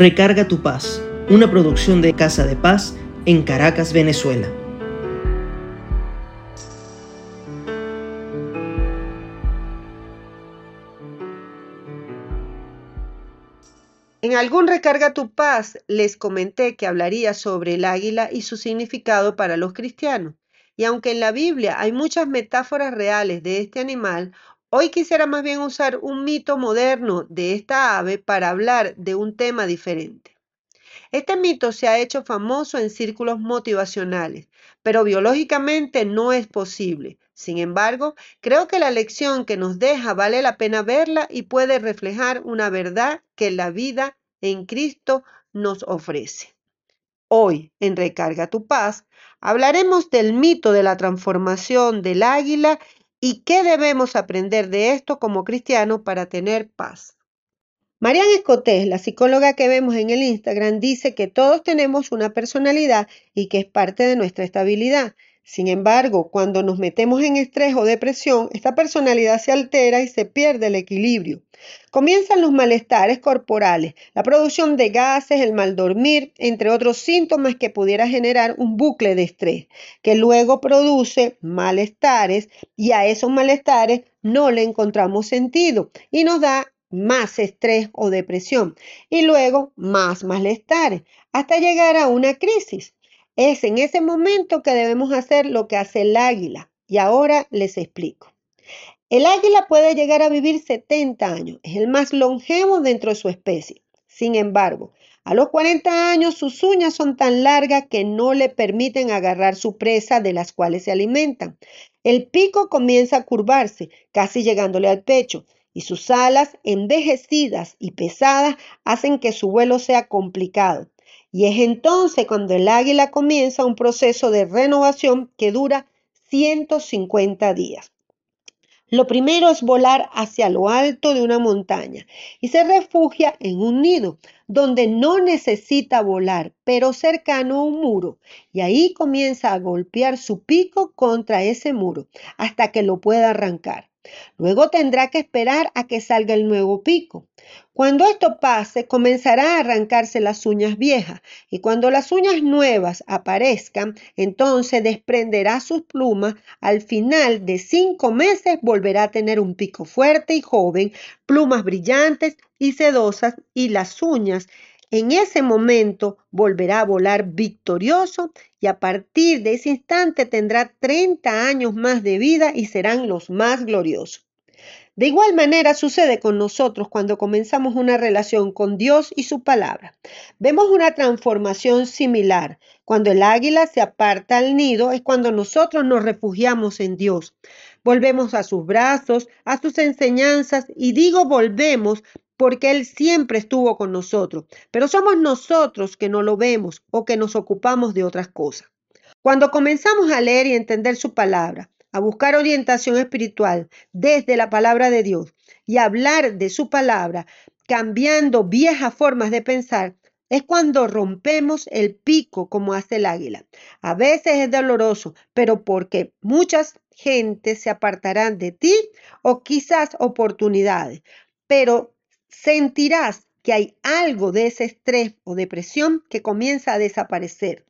Recarga tu paz, una producción de Casa de Paz en Caracas, Venezuela. En algún Recarga tu paz les comenté que hablaría sobre el águila y su significado para los cristianos. Y aunque en la Biblia hay muchas metáforas reales de este animal, hoy quisiera más bien usar un mito moderno de esta ave para hablar de un tema diferente. Este mito se ha hecho famoso en círculos motivacionales, pero biológicamente no es posible. Sin embargo, creo que la lección que nos deja vale la pena verla y puede reflejar una verdad que la vida en Cristo nos ofrece. Hoy, en Recarga tu paz, hablaremos del mito de la transformación del águila y qué debemos aprender de esto como cristianos para tener paz. Marian Escotés, la psicóloga que vemos en el Instagram, dice que todos tenemos una personalidad y que es parte de nuestra estabilidad. Sin embargo, cuando nos metemos en estrés o depresión, esta personalidad se altera y se pierde el equilibrio. Comienzan los malestares corporales, la producción de gases, el mal dormir, entre otros síntomas que pudiera generar un bucle de estrés, que luego produce malestares y a esos malestares no le encontramos sentido y nos da más estrés o depresión y luego más malestares hasta llegar a una crisis. Es en ese momento que debemos hacer lo que hace el águila. Y ahora les explico. El águila puede llegar a vivir 70 años. Es el más longevo dentro de su especie. Sin embargo, a los 40 años sus uñas son tan largas que no le permiten agarrar su presa de las cuales se alimentan. El pico comienza a curvarse, casi llegándole al pecho, y sus alas envejecidas y pesadas hacen que su vuelo sea complicado. Y es entonces cuando el águila comienza un proceso de renovación que dura 150 días. Lo primero es volar hacia lo alto de una montaña y se refugia en un nido donde no necesita volar, pero cercano a un muro. Y ahí comienza a golpear su pico contra ese muro hasta que lo pueda arrancar. Luego tendrá que esperar a que salga el nuevo pico. Cuando esto pase, comenzará a arrancarse las uñas viejas y cuando las uñas nuevas aparezcan, entonces desprenderá sus plumas. Al final de cinco meses volverá a tener un pico fuerte y joven, plumas brillantes y sedosas y las uñas en ese momento volverá a volar victorioso y a partir de ese instante tendrá 30 años más de vida y serán los más gloriosos. De igual manera sucede con nosotros cuando comenzamos una relación con Dios y su palabra. Vemos una transformación similar. Cuando el águila se aparta al nido es cuando nosotros nos refugiamos en Dios. Volvemos a sus brazos, a sus enseñanzas y digo volvemos porque Él siempre estuvo con nosotros, pero somos nosotros que no lo vemos o que nos ocupamos de otras cosas. Cuando comenzamos a leer y entender su palabra, a buscar orientación espiritual desde la palabra de Dios y hablar de su palabra, cambiando viejas formas de pensar, es cuando rompemos el pico como hace el águila. A veces es doloroso, pero porque muchas gentes se apartarán de ti o quizás oportunidades, pero sentirás que hay algo de ese estrés o depresión que comienza a desaparecer.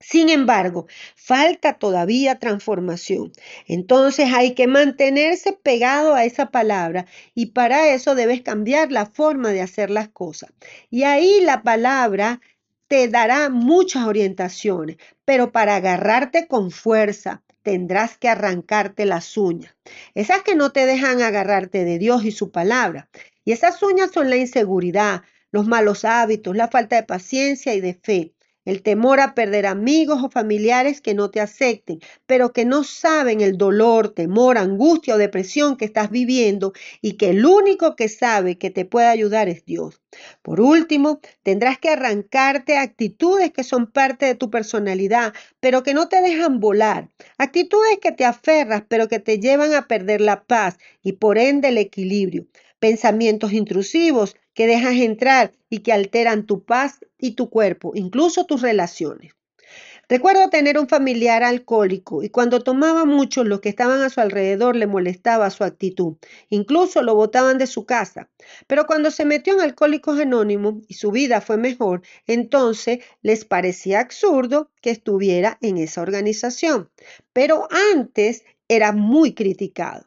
Sin embargo, falta todavía transformación. Entonces hay que mantenerse pegado a esa palabra y para eso debes cambiar la forma de hacer las cosas. Y ahí la palabra te dará muchas orientaciones, pero para agarrarte con fuerza tendrás que arrancarte las uñas. Esas que no te dejan agarrarte de Dios y su palabra. Y esas uñas son la inseguridad, los malos hábitos, la falta de paciencia y de fe, el temor a perder amigos o familiares que no te acepten, pero que no saben el dolor, temor, angustia o depresión que estás viviendo y que el único que sabe que te puede ayudar es Dios. Por último, tendrás que arrancarte actitudes que son parte de tu personalidad, pero que no te dejan volar. Actitudes que te aferras, pero que te llevan a perder la paz y por ende el equilibrio pensamientos intrusivos que dejas entrar y que alteran tu paz y tu cuerpo, incluso tus relaciones. Recuerdo tener un familiar alcohólico y cuando tomaba mucho los que estaban a su alrededor le molestaba su actitud. Incluso lo botaban de su casa. Pero cuando se metió en Alcohólicos Anónimos y su vida fue mejor, entonces les parecía absurdo que estuviera en esa organización. Pero antes era muy criticado.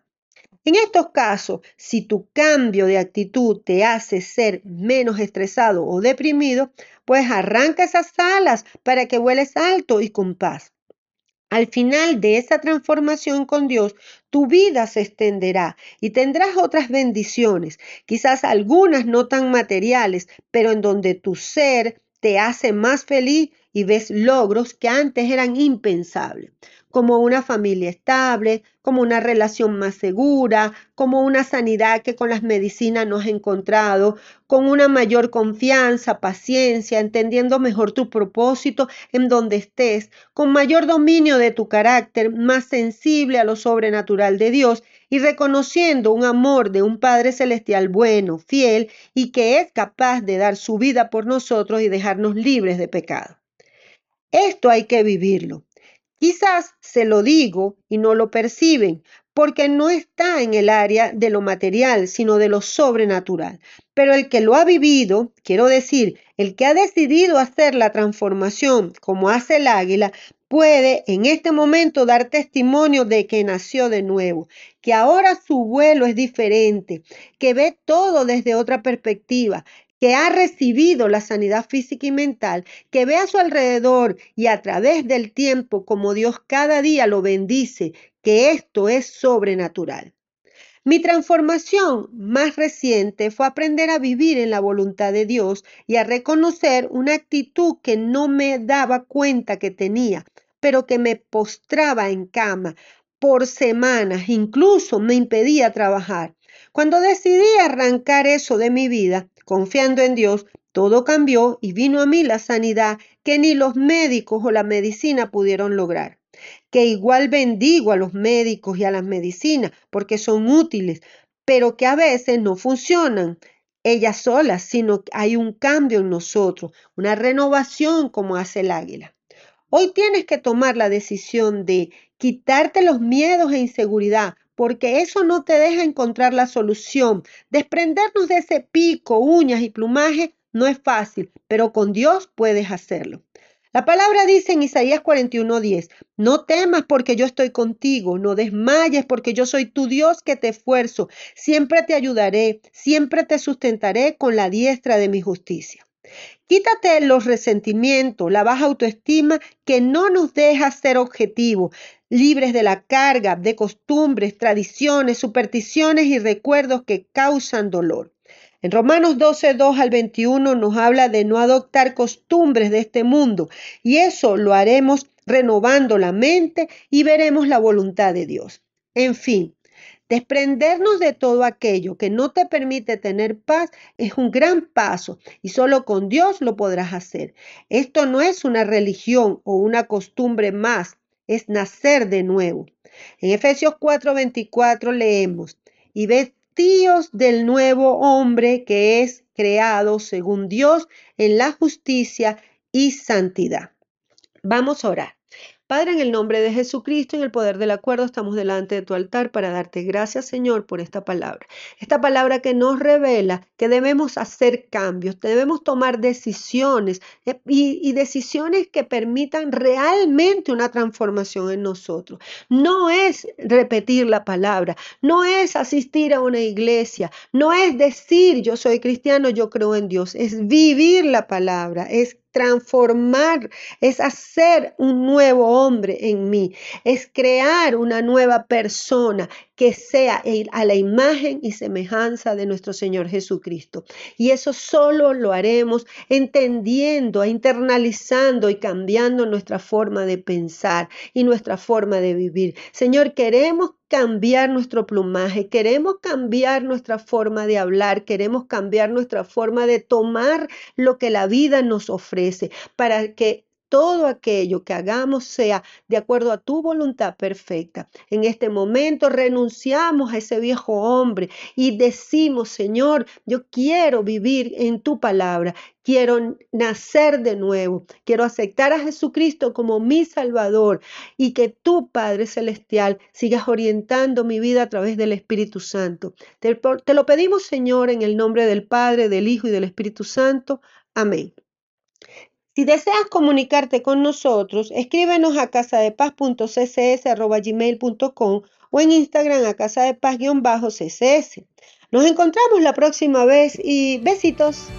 En estos casos, si tu cambio de actitud te hace ser menos estresado o deprimido, pues arranca esas alas para que vueles alto y con paz. Al final de esa transformación con Dios, tu vida se extenderá y tendrás otras bendiciones, quizás algunas no tan materiales, pero en donde tu ser te hace más feliz y ves logros que antes eran impensables como una familia estable, como una relación más segura, como una sanidad que con las medicinas no has encontrado, con una mayor confianza, paciencia, entendiendo mejor tu propósito en donde estés, con mayor dominio de tu carácter, más sensible a lo sobrenatural de Dios y reconociendo un amor de un Padre Celestial bueno, fiel y que es capaz de dar su vida por nosotros y dejarnos libres de pecado. Esto hay que vivirlo. Quizás se lo digo y no lo perciben, porque no está en el área de lo material, sino de lo sobrenatural. Pero el que lo ha vivido, quiero decir, el que ha decidido hacer la transformación como hace el águila, puede en este momento dar testimonio de que nació de nuevo, que ahora su vuelo es diferente, que ve todo desde otra perspectiva, que ha recibido la sanidad física y mental, que ve a su alrededor y a través del tiempo como Dios cada día lo bendice, que esto es sobrenatural. Mi transformación más reciente fue aprender a vivir en la voluntad de Dios y a reconocer una actitud que no me daba cuenta que tenía, pero que me postraba en cama por semanas, incluso me impedía trabajar. Cuando decidí arrancar eso de mi vida, confiando en Dios, todo cambió y vino a mí la sanidad que ni los médicos o la medicina pudieron lograr. Que igual bendigo a los médicos y a las medicinas porque son útiles, pero que a veces no funcionan ellas solas, sino que hay un cambio en nosotros, una renovación como hace el águila. Hoy tienes que tomar la decisión de quitarte los miedos e inseguridad, porque eso no te deja encontrar la solución. Desprendernos de ese pico, uñas y plumaje no es fácil, pero con Dios puedes hacerlo. La palabra dice en Isaías 41:10, no temas porque yo estoy contigo, no desmayes porque yo soy tu Dios que te esfuerzo, siempre te ayudaré, siempre te sustentaré con la diestra de mi justicia. Quítate los resentimientos, la baja autoestima que no nos deja ser objetivos, libres de la carga de costumbres, tradiciones, supersticiones y recuerdos que causan dolor. En Romanos 12, 2 al 21 nos habla de no adoptar costumbres de este mundo y eso lo haremos renovando la mente y veremos la voluntad de Dios. En fin, Desprendernos de todo aquello que no te permite tener paz es un gran paso y solo con Dios lo podrás hacer. Esto no es una religión o una costumbre más, es nacer de nuevo. En Efesios 4:24 leemos, y vestíos del nuevo hombre que es creado según Dios en la justicia y santidad. Vamos a orar. Padre, en el nombre de Jesucristo, en el poder del acuerdo, estamos delante de tu altar para darte gracias, Señor, por esta palabra. Esta palabra que nos revela que debemos hacer cambios, debemos tomar decisiones eh, y, y decisiones que permitan realmente una transformación en nosotros. No es repetir la palabra, no es asistir a una iglesia, no es decir yo soy cristiano, yo creo en Dios, es vivir la palabra, es transformar, es hacer un nuevo hombre en mí, es crear una nueva persona que sea a la imagen y semejanza de nuestro Señor Jesucristo. Y eso solo lo haremos entendiendo, internalizando y cambiando nuestra forma de pensar y nuestra forma de vivir. Señor, queremos cambiar nuestro plumaje, queremos cambiar nuestra forma de hablar, queremos cambiar nuestra forma de tomar lo que la vida nos ofrece para que todo aquello que hagamos sea de acuerdo a tu voluntad perfecta. En este momento renunciamos a ese viejo hombre y decimos, Señor, yo quiero vivir en tu palabra, quiero nacer de nuevo, quiero aceptar a Jesucristo como mi Salvador y que tú, Padre Celestial, sigas orientando mi vida a través del Espíritu Santo. Te, te lo pedimos, Señor, en el nombre del Padre, del Hijo y del Espíritu Santo. Amén. Si deseas comunicarte con nosotros, escríbenos a casadepaz.ccs.gmail.com o en Instagram a casadepaz-ccs. Nos encontramos la próxima vez y besitos.